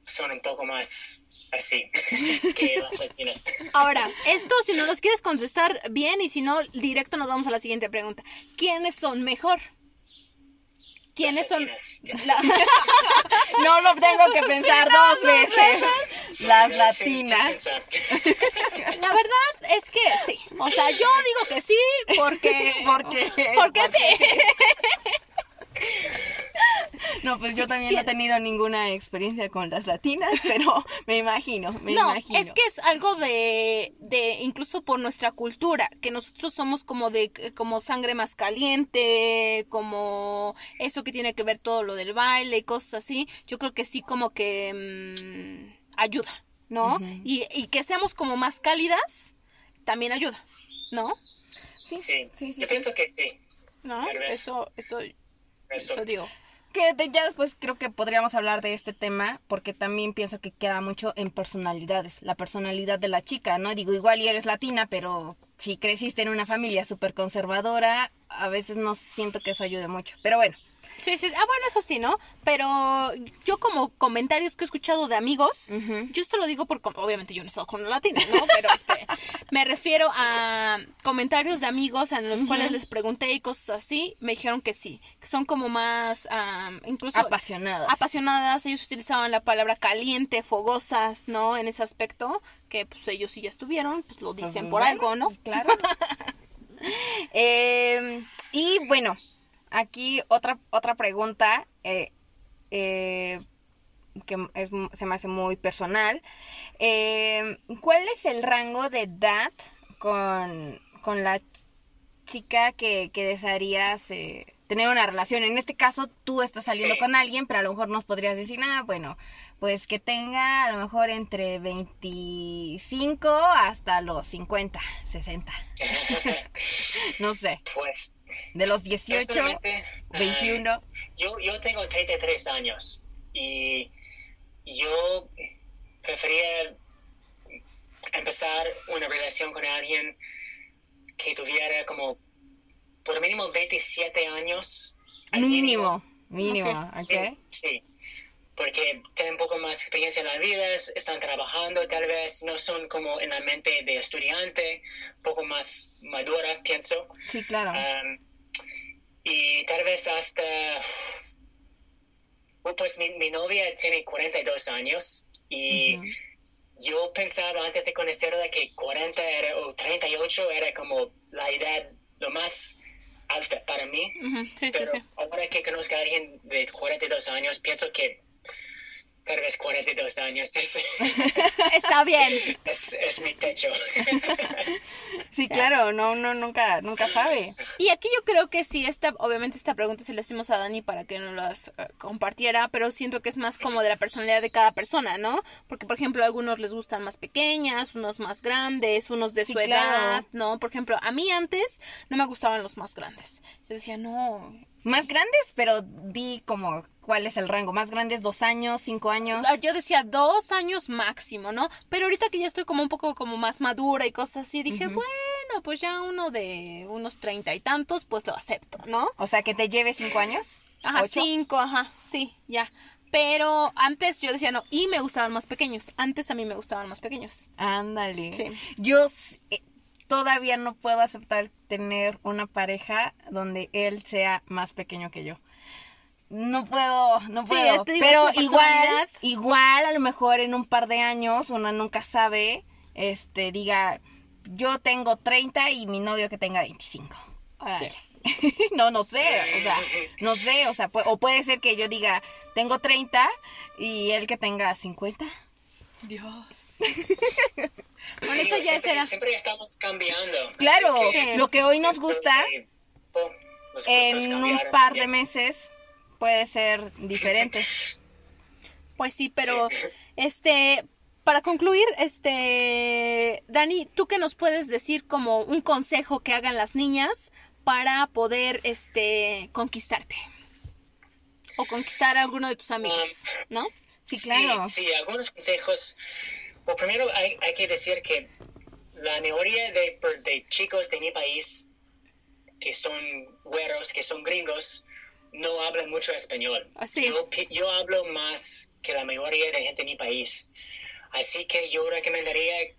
son un poco más así [LAUGHS] que las latinas. Ahora, esto si no los quieres contestar bien y si no, directo nos vamos a la siguiente pregunta. ¿Quiénes son mejor? ¿Quiénes son? Latinas. la- [LAUGHS] No lo tengo que pensar dos veces. Las latinas. La verdad es que sí. O sea, yo digo que sí porque... [LAUGHS] Porque- Porque sí. [LAUGHS] No, pues yo también no he tenido ninguna experiencia con las latinas, [LAUGHS] pero me imagino, me no, imagino. es que es algo de, de, incluso por nuestra cultura, que nosotros somos como de, como sangre más caliente, como eso que tiene que ver todo lo del baile y cosas así, yo creo que sí como que mm, ayuda, ¿no? y, y que seamos como más cálidas, también ayuda, ¿no? Sí, Sí, sí, sí, yo sí. pienso que sí. ¿No? Eso, eso, Eso. digo. Que ya después creo que podríamos hablar de este tema, porque también pienso que queda mucho en personalidades, la personalidad de la chica, ¿no? Digo, igual y eres latina, pero si creciste en una familia súper conservadora, a veces no siento que eso ayude mucho. Pero bueno, Sí, sí, ah, bueno, eso sí, ¿no? Pero yo como comentarios que he escuchado de amigos, yo esto lo digo porque obviamente yo no he estado con una latina, ¿no? Pero este, [LAUGHS] me refiero a comentarios de amigos en los cuales les pregunté y cosas así, me dijeron que sí, que son como más, incluso... apasionadas. Apasionadas, ellos utilizaban la palabra caliente, fogosas, ¿no? En ese aspecto, que pues ellos sí ya estuvieron, pues lo dicen por Bueno, algo, ¿no? pues, claro. [LAUGHS] Eh, y bueno, aquí otra, otra pregunta eh, eh, que es- se me hace muy personal. Eh, ¿Cuál es el rango de edad con, con la chica que, que desearías eh, tener una relación? En este caso, tú estás saliendo Sí. con alguien, pero a lo mejor nos podrías decir, ah, bueno, pues que tenga a lo mejor entre 25 hasta los 50, 60. [LAUGHS] [LAUGHS] No sé, pues, de los 18, personalmente, ah, 21. yo, yo tengo 33 años y yo prefería empezar una relación con alguien que tuviera como por mínimo 27 años. al Mínimo, mínimo, Ok. ¿ok? Sí, porque tienen un poco más experiencia en la vida, están trabajando tal vez, no son como en la mente de estudiante, un poco más madura, pienso. Sí, claro. Um, y tal vez hasta... uh, Pues mi, mi novia tiene 42 años y yo pensaba antes de conocerla que 40 era, o 38 era como la edad lo más alta para mí. Ujú, Sí, sí, Pero sí. ahora que conozco a alguien de 42 años, pienso que tal vez 42 años [LAUGHS] es, Está bien. es, es mi techo. [LAUGHS] Sí, claro, no, uno nunca, nunca sabe. Y aquí yo creo que sí, esta, obviamente esta pregunta se la hicimos a Dani para que nos las eh, compartiera, pero siento que es más como de la personalidad de cada persona, ¿no? Porque, por ejemplo, a algunos les gustan más pequeñas, unos más grandes, unos de Sí, su claro. edad, ¿no? Por ejemplo, a mí antes no me gustaban los más grandes. Yo decía, no. Más grandes, pero di como cuál es el rango. Más grandes, dos años, cinco años. Ah, Yo decía dos años máximo, ¿no? Pero ahorita que ya estoy como un poco como más madura y cosas así, dije, bueno, pues ya uno de unos treinta y tantos, pues lo acepto, ¿no? O sea, que te lleve cinco años. Ajá, ¿Ocho? cinco, ajá, sí, ya. Pero antes yo decía no, y me gustaban más pequeños. Antes a mí me gustaban más pequeños. Ándale. Sí. Yo eh, todavía no puedo aceptar tener una pareja donde él sea más pequeño que yo. No puedo, no Sí, puedo. digo, Pero igual, igual a lo mejor en un par de años, una nunca sabe, este, diga, yo tengo 30 y mi novio que tenga 25. Órale. [LAUGHS] no, no sé, o sea, no sé, o sea, pu- o puede ser que yo diga, tengo 30 y él que tenga 50. Dios. [LAUGHS] bueno, eso Digo, ya siempre, será. siempre estamos cambiando. Claro, que- Sí. lo que hoy nos gusta que, oh, los gustos en un par de meses puede ser diferente. [LAUGHS] Pues sí, pero Sí. este para concluir, este Dani, ¿tú qué nos puedes decir como un consejo que hagan las niñas para poder este conquistarte? O conquistar a alguno de tus amigos, ¿no? Sí, claro. Sí, sí, algunos consejos. Bueno, primero hay, hay que decir que la mayoría de, de chicos de mi país que son güeros, que son gringos, no hablan mucho español. Así. Yo, pi- yo hablo más que la mayoría de gente en mi país. Así que yo recomendaría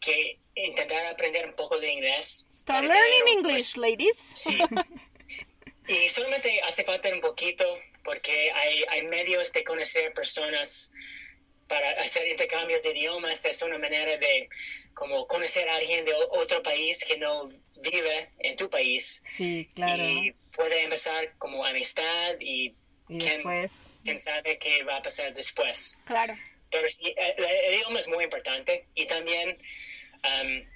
que intentar aprender un poco de inglés. Start learning tener, English, pues, ladies. Sí. [LAUGHS] Y solamente hace falta un poquito porque hay, hay medios de conocer personas para hacer intercambios de idiomas. Es una manera de como conocer a alguien de otro país que no vive en tu país. Sí, claro. Y puede empezar como amistad y Y quién, después, quién sabe qué va a pasar después. Claro. Pero sí, el, el idioma es muy importante y también um,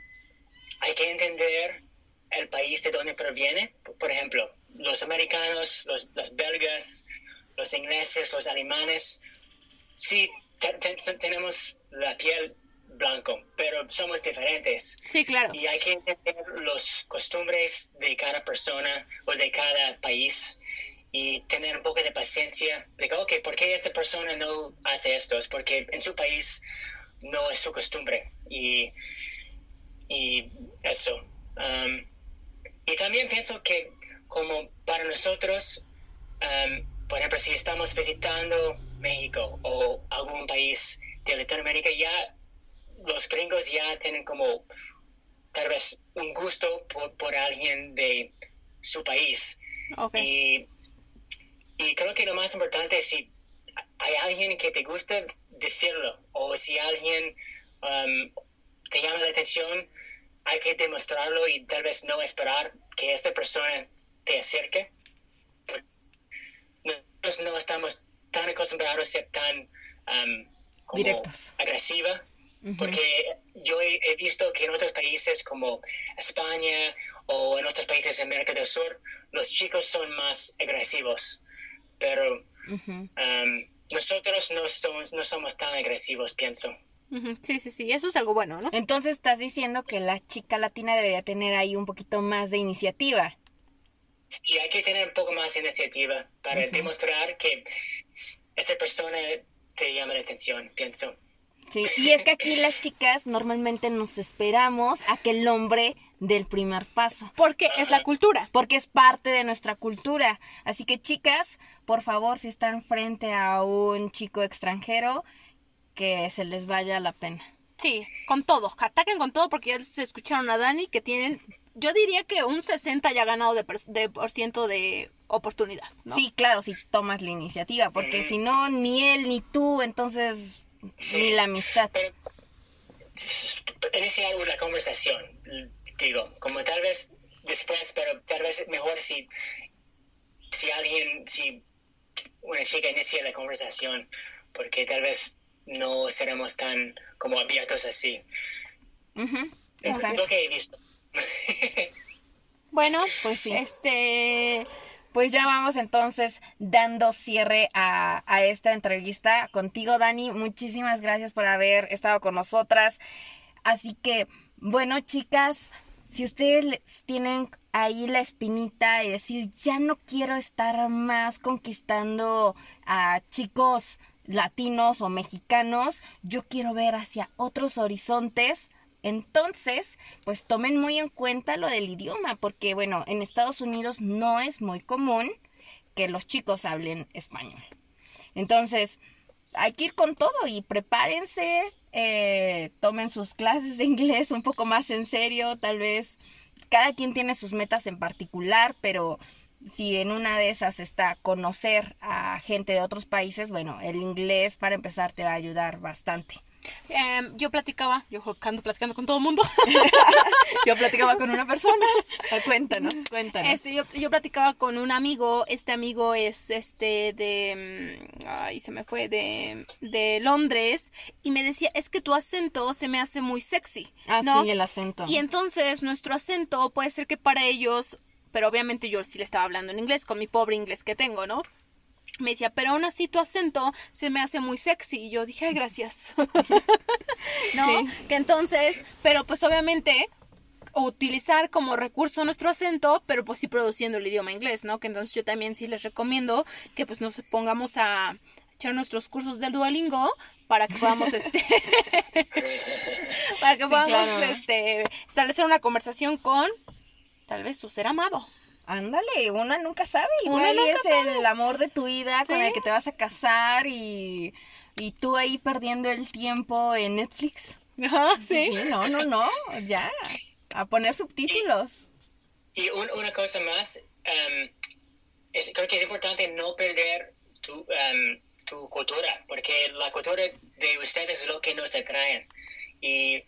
hay que entender el país de donde proviene. Por ejemplo, los americanos, los, los belgas, los ingleses, los alemanes, sí te- te- tenemos la piel blanco, pero somos diferentes. Sí, claro. Y hay que entender los costumbres de cada persona o de cada país y tener un poco de paciencia. De que, ok, ¿por qué esta persona no hace esto? Es porque en su país no es su costumbre. Y, y eso. Um, y también pienso que como para nosotros, um, por ejemplo, si estamos visitando México o algún país de Latinoamérica, ya los gringos ya tienen como tal vez un gusto por, por alguien de su país. Y, y creo que lo más importante es si hay alguien que te gusta, decirlo. O si alguien um, te llama la atención, hay que demostrarlo y tal vez no esperar que esta persona te acerque. Nosotros no estamos tan acostumbrados a ser tan um, como Directos. agresiva. Porque yo he, he visto que en otros países como España o en otros países de América del Sur, los chicos son más agresivos. Pero um, nosotros no somos, no somos tan agresivos, pienso. Sí, sí, sí. Eso es algo bueno, ¿no? entonces estás diciendo que la chica latina debería tener ahí un poquito más de iniciativa. Y hay que tener un poco más de iniciativa para demostrar que esa persona te llama la atención, pienso. Sí, y es que aquí las chicas normalmente nos esperamos a que el hombre dé el primer paso. Porque es la cultura. Porque es parte de nuestra cultura. Así que chicas, por favor, si están frente a un chico extranjero, que se les vaya la pena. Sí, con todo. Ataquen con todo porque ya se escucharon a Dani que tienen, yo diría que un 60 ya ganado de, per- de por ciento de oportunidad, ¿no? Sí, claro, si tomas la iniciativa, porque si no, ni él ni tú, entonces ni la amistad. Pero iniciar una conversación, digo, como tal vez después, pero tal vez mejor si, si alguien, si una chica inicia la conversación, porque tal vez no seremos tan como abiertos así. Exacto. lo que he visto. [LAUGHS] Bueno, Pues sí. Este, Pues ya vamos entonces dando cierre a, esta entrevista contigo, Dani. Muchísimas gracias por haber estado con nosotras. Así que, bueno, chicas, si ustedes tienen ahí la espinita y decir, ya no quiero estar más conquistando a chicos latinos o mexicanos, yo quiero ver hacia otros horizontes. Entonces, pues tomen muy en cuenta lo del idioma, porque bueno, en Estados Unidos no es muy común que los chicos hablen español. Entonces, hay que ir con todo y prepárense, eh, tomen sus clases de inglés un poco más en serio, tal vez cada quien tiene sus metas en particular, pero si en una de esas está conocer a gente de otros países, bueno, el inglés para empezar te va a ayudar bastante. Em, yo platicaba, yo ando platicando con todo el mundo. [LAUGHS] Yo platicaba con una persona. [LAUGHS] Ah, Cuéntanos, cuéntanos. Este, yo, yo platicaba con un amigo, este amigo es este de, mm, ay, se me fue, de, de Londres, y me decía, es que tu acento se me hace muy sexy, ah, ¿no? sí, el acento. Y entonces nuestro acento puede ser que para ellos, pero obviamente yo sí le estaba hablando en inglés, con mi pobre inglés que tengo, ¿no? Me decía, pero aún así tu acento se me hace muy sexy. Y yo dije, ay, gracias. [LAUGHS] ¿No? Sí. Que entonces, pero pues obviamente utilizar como recurso nuestro acento, pero pues sí produciendo el idioma inglés, ¿no? Que entonces yo también sí les recomiendo que pues nos pongamos a echar nuestros cursos del Duolingo para que podamos [LAUGHS] este [LAUGHS] para que podamos claro. este establecer una conversación con tal vez su ser amado. Ándale, una nunca sabe. Uno Igual nunca es el amor de tu vida con el que te vas a casar y, y tú ahí perdiendo el tiempo en Netflix. Ajá, sí. Sí, no, no, no, ya. A poner subtítulos. Y un- una cosa más, es- creo que es importante no perder tu, em, tu cultura, porque la cultura de ustedes es lo que nos atrae. Y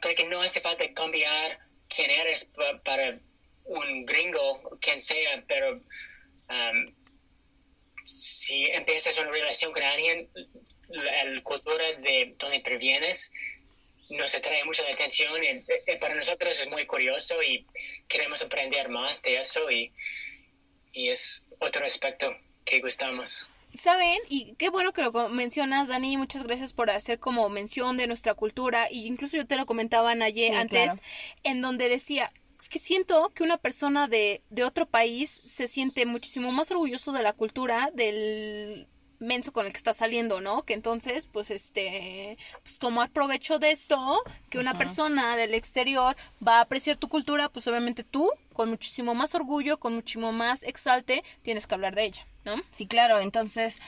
creo que no hace falta cambiar quién eres pa- para un gringo, quien sea, pero em, si empiezas una relación con alguien, la, la cultura de donde provienes nos atrae mucho la atención y eh, para nosotros es muy curioso y queremos aprender más de eso y, y es otro aspecto que gustamos. ¿Saben? Y qué bueno que lo mencionas, Dani. Muchas gracias por hacer como mención de nuestra cultura. Y incluso yo te lo comentaba, Naye, Sí, antes, claro. en donde decía, es que siento que una persona de, de otro país se siente muchísimo más orgulloso de la cultura del menso con el que está saliendo, ¿no? Que entonces, pues, este, pues tomar provecho de esto, que una Ajá. persona del exterior va a apreciar tu cultura, pues obviamente tú, con muchísimo más orgullo, con muchísimo más exalte, tienes que hablar de ella, ¿no? Sí, claro, entonces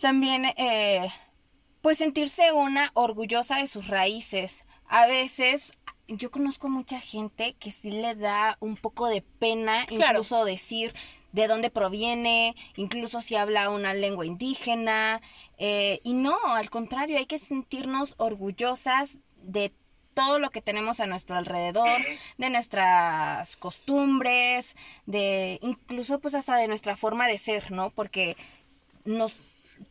también eh, pues sentirse una orgullosa de sus raíces. A veces yo conozco mucha gente que sí le da un poco de pena Claro. incluso decir de dónde proviene, incluso si habla una lengua indígena. eh, y no, al contrario, hay que sentirnos orgullosas de todo lo que tenemos a nuestro alrededor, de nuestras costumbres, de incluso pues hasta de nuestra forma de ser, ¿no? Porque nos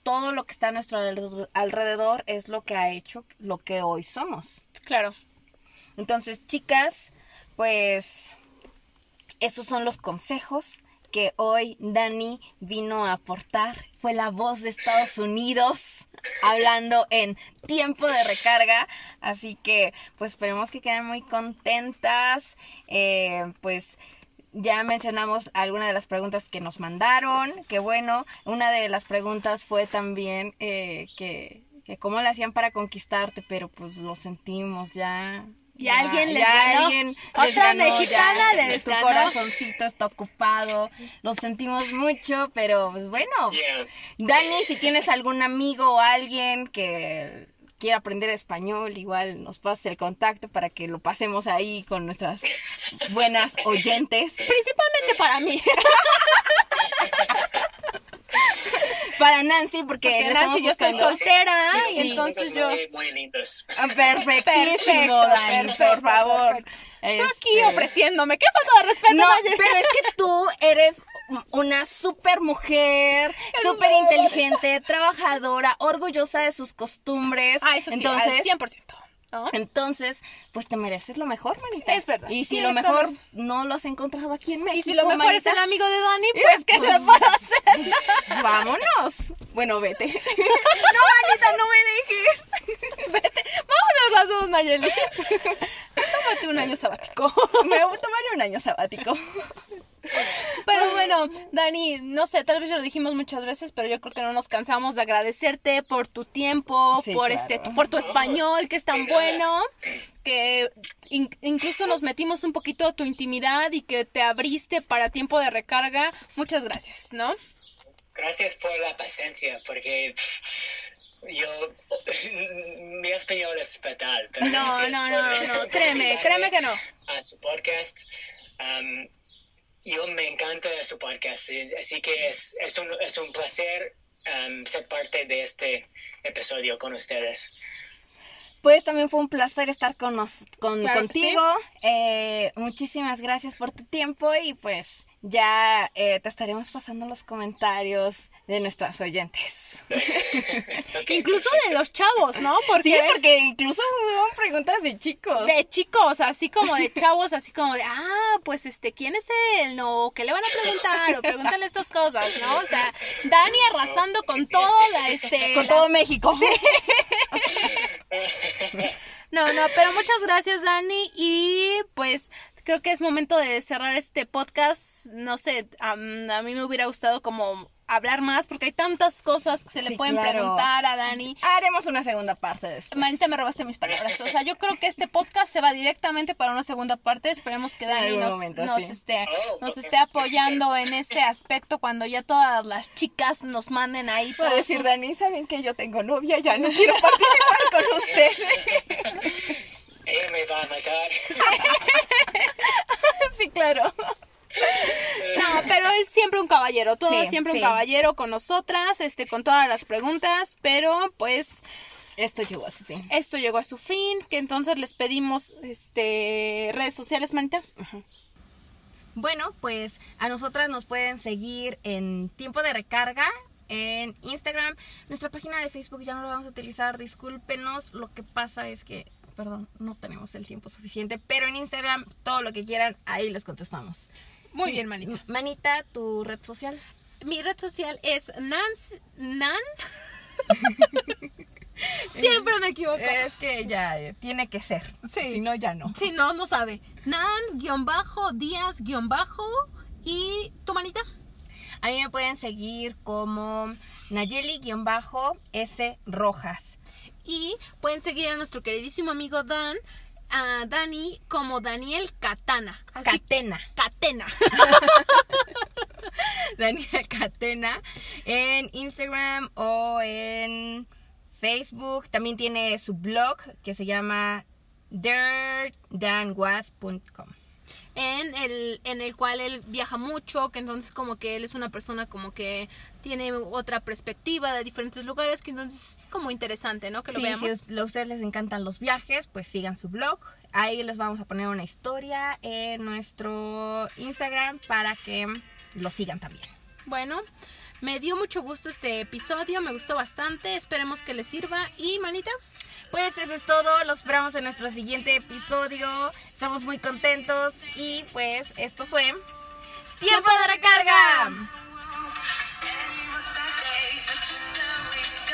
todo lo que está a nuestro alrededor- alrededor es lo que ha hecho lo que hoy somos. Claro. Entonces, chicas, pues esos son los consejos que hoy Dani vino a aportar. Fue la voz de Estados Unidos hablando en tiempo de recarga. Así que, pues esperemos que queden muy contentas. Eh, pues ya mencionamos algunas de las preguntas que nos mandaron. Que bueno, una de las preguntas fue también eh, que, cómo le hacían para conquistarte, pero pues lo sentimos ya. Y alguien les ya ganó. alguien Otra les ganó, mexicana ya, les tu ganó. corazoncito está ocupado. Lo sentimos mucho, pero pues bueno. Yeah. Dani, si tienes algún amigo o alguien que quiera aprender español, igual nos pases el contacto para que lo pasemos ahí con nuestras buenas oyentes. Principalmente para mí. [LAUGHS] Para Nancy, porque, Nancy, yo estoy soltera Sí, y entonces yo... Muy, muy lindos. Ah, Perfectísimo, Perfecto, Dani, perfecto, por favor. perfecto. Yo aquí Este, ofreciéndome. ¿Qué falta de respeto? No, pero es que tú eres una super mujer, súper inteligente, trabajadora, orgullosa de sus costumbres. Ah, eso sí, entonces, al 100%. Entonces, pues te mereces lo mejor, manita. Es verdad, Y si lo mejor no lo has encontrado aquí en México, Y si lo mejor es el amigo de Dani, pues ¿qué pues, se puede hacer? [LAUGHS] vámonos. Bueno, vete. [LAUGHS] no, manita, no me dejes. [LAUGHS] Vámonos las dos, Nayeli. Tómate un año sabático. Me voy a tomar un año sabático. Pero bueno, Dani, no sé, tal vez ya lo dijimos muchas veces, pero yo creo que no nos cansamos de agradecerte por tu tiempo, Sí, por claro. este, por tu español que es tan bueno, que in- incluso nos metimos un poquito a tu intimidad y que te abriste para tiempo de recarga. Muchas gracias, ¿no? Gracias por la paciencia, porque yo, [LAUGHS] mi español es fatal. pero No, no, por- no, no, [LAUGHS] créeme, créeme que no. A su podcast. Um, yo me encanta su podcast, así que es, es, un, es un placer um, ser parte de este episodio con ustedes. Pues también fue un placer estar con nos, con, Claro contigo. Eh, muchísimas gracias por tu tiempo y pues ya eh, te estaremos pasando los comentarios de nuestras oyentes. [LAUGHS] Incluso de los chavos, ¿no? Porque Sí, porque incluso hubo preguntas de chicos. de chicos, así como de chavos, así como de, ah, pues este, ¿quién es él? ¿No? ¿Qué le van a preguntar? O pregúntale estas cosas, ¿no? O sea, Dani arrasando con todo la, este... Con la- todo México. [LAUGHS] No, no, pero muchas gracias, Dani, y pues creo que es momento de cerrar este podcast. No sé, a, a mí me hubiera gustado como hablar más porque hay tantas cosas que se le pueden claro. preguntar a Dani. Haremos una segunda parte después. Manita, me robaste mis palabras. O sea, yo creo que este podcast se va directamente para una segunda parte. Esperemos que Dani nos, momento, nos sí. esté, Oh, nos esté apoyando en ese aspecto cuando ya todas las chicas nos manden ahí Puedo decir, sus- Dani, saben que yo tengo novia, ya no quiero participar con [LAUGHS] ustedes. [LAUGHS] Ella me va a matar. [LAUGHS] sí, claro. No, pero él siempre un caballero, todo Sí, siempre sí. un caballero con nosotras, este, con todas las preguntas, pero pues Esto llegó a su fin. esto llegó a su fin, que entonces les pedimos, este, redes sociales, manita. Bueno, pues a nosotras nos pueden seguir en tiempo de recarga en Instagram. Nuestra página de Facebook ya no la vamos a utilizar, discúlpenos. Lo que pasa es que, perdón, no tenemos el tiempo suficiente, pero en Instagram todo lo que quieran, ahí les contestamos. Muy bien, manita. Manita, tu red social. Mi red social es Nancy, Nan. [LAUGHS] Siempre me equivoco. Es que ya tiene que ser. Sí. Si no, ya no. Si no, no sabe. Nan, guion bajo, Díaz, guion bajo. ¿Y tu manita? A mí me pueden seguir como Nayeli-S Rojas. Y pueden seguir a nuestro queridísimo amigo Dan, a Dani, como Daniel Catana. Así, Catena. Catena. [LAUGHS] Daniel Catena en Instagram o en Facebook. También tiene su blog que se llama dirtdanwas.com. en el, en el cual él viaja mucho, que entonces como que él es una persona como que tiene otra perspectiva de diferentes lugares, que entonces es como interesante, ¿no? Que lo Sí, veamos. si a ustedes les encantan los viajes, pues sigan su blog. Ahí les vamos a poner una historia en nuestro Instagram para que lo sigan también. Bueno, me dio mucho gusto este episodio, me gustó bastante, esperemos que les sirva. Y manita, Pues eso es todo, los esperamos en nuestro siguiente episodio. Estamos muy contentos y pues esto fue Tiempo de recarga. And what's that days, but you know we.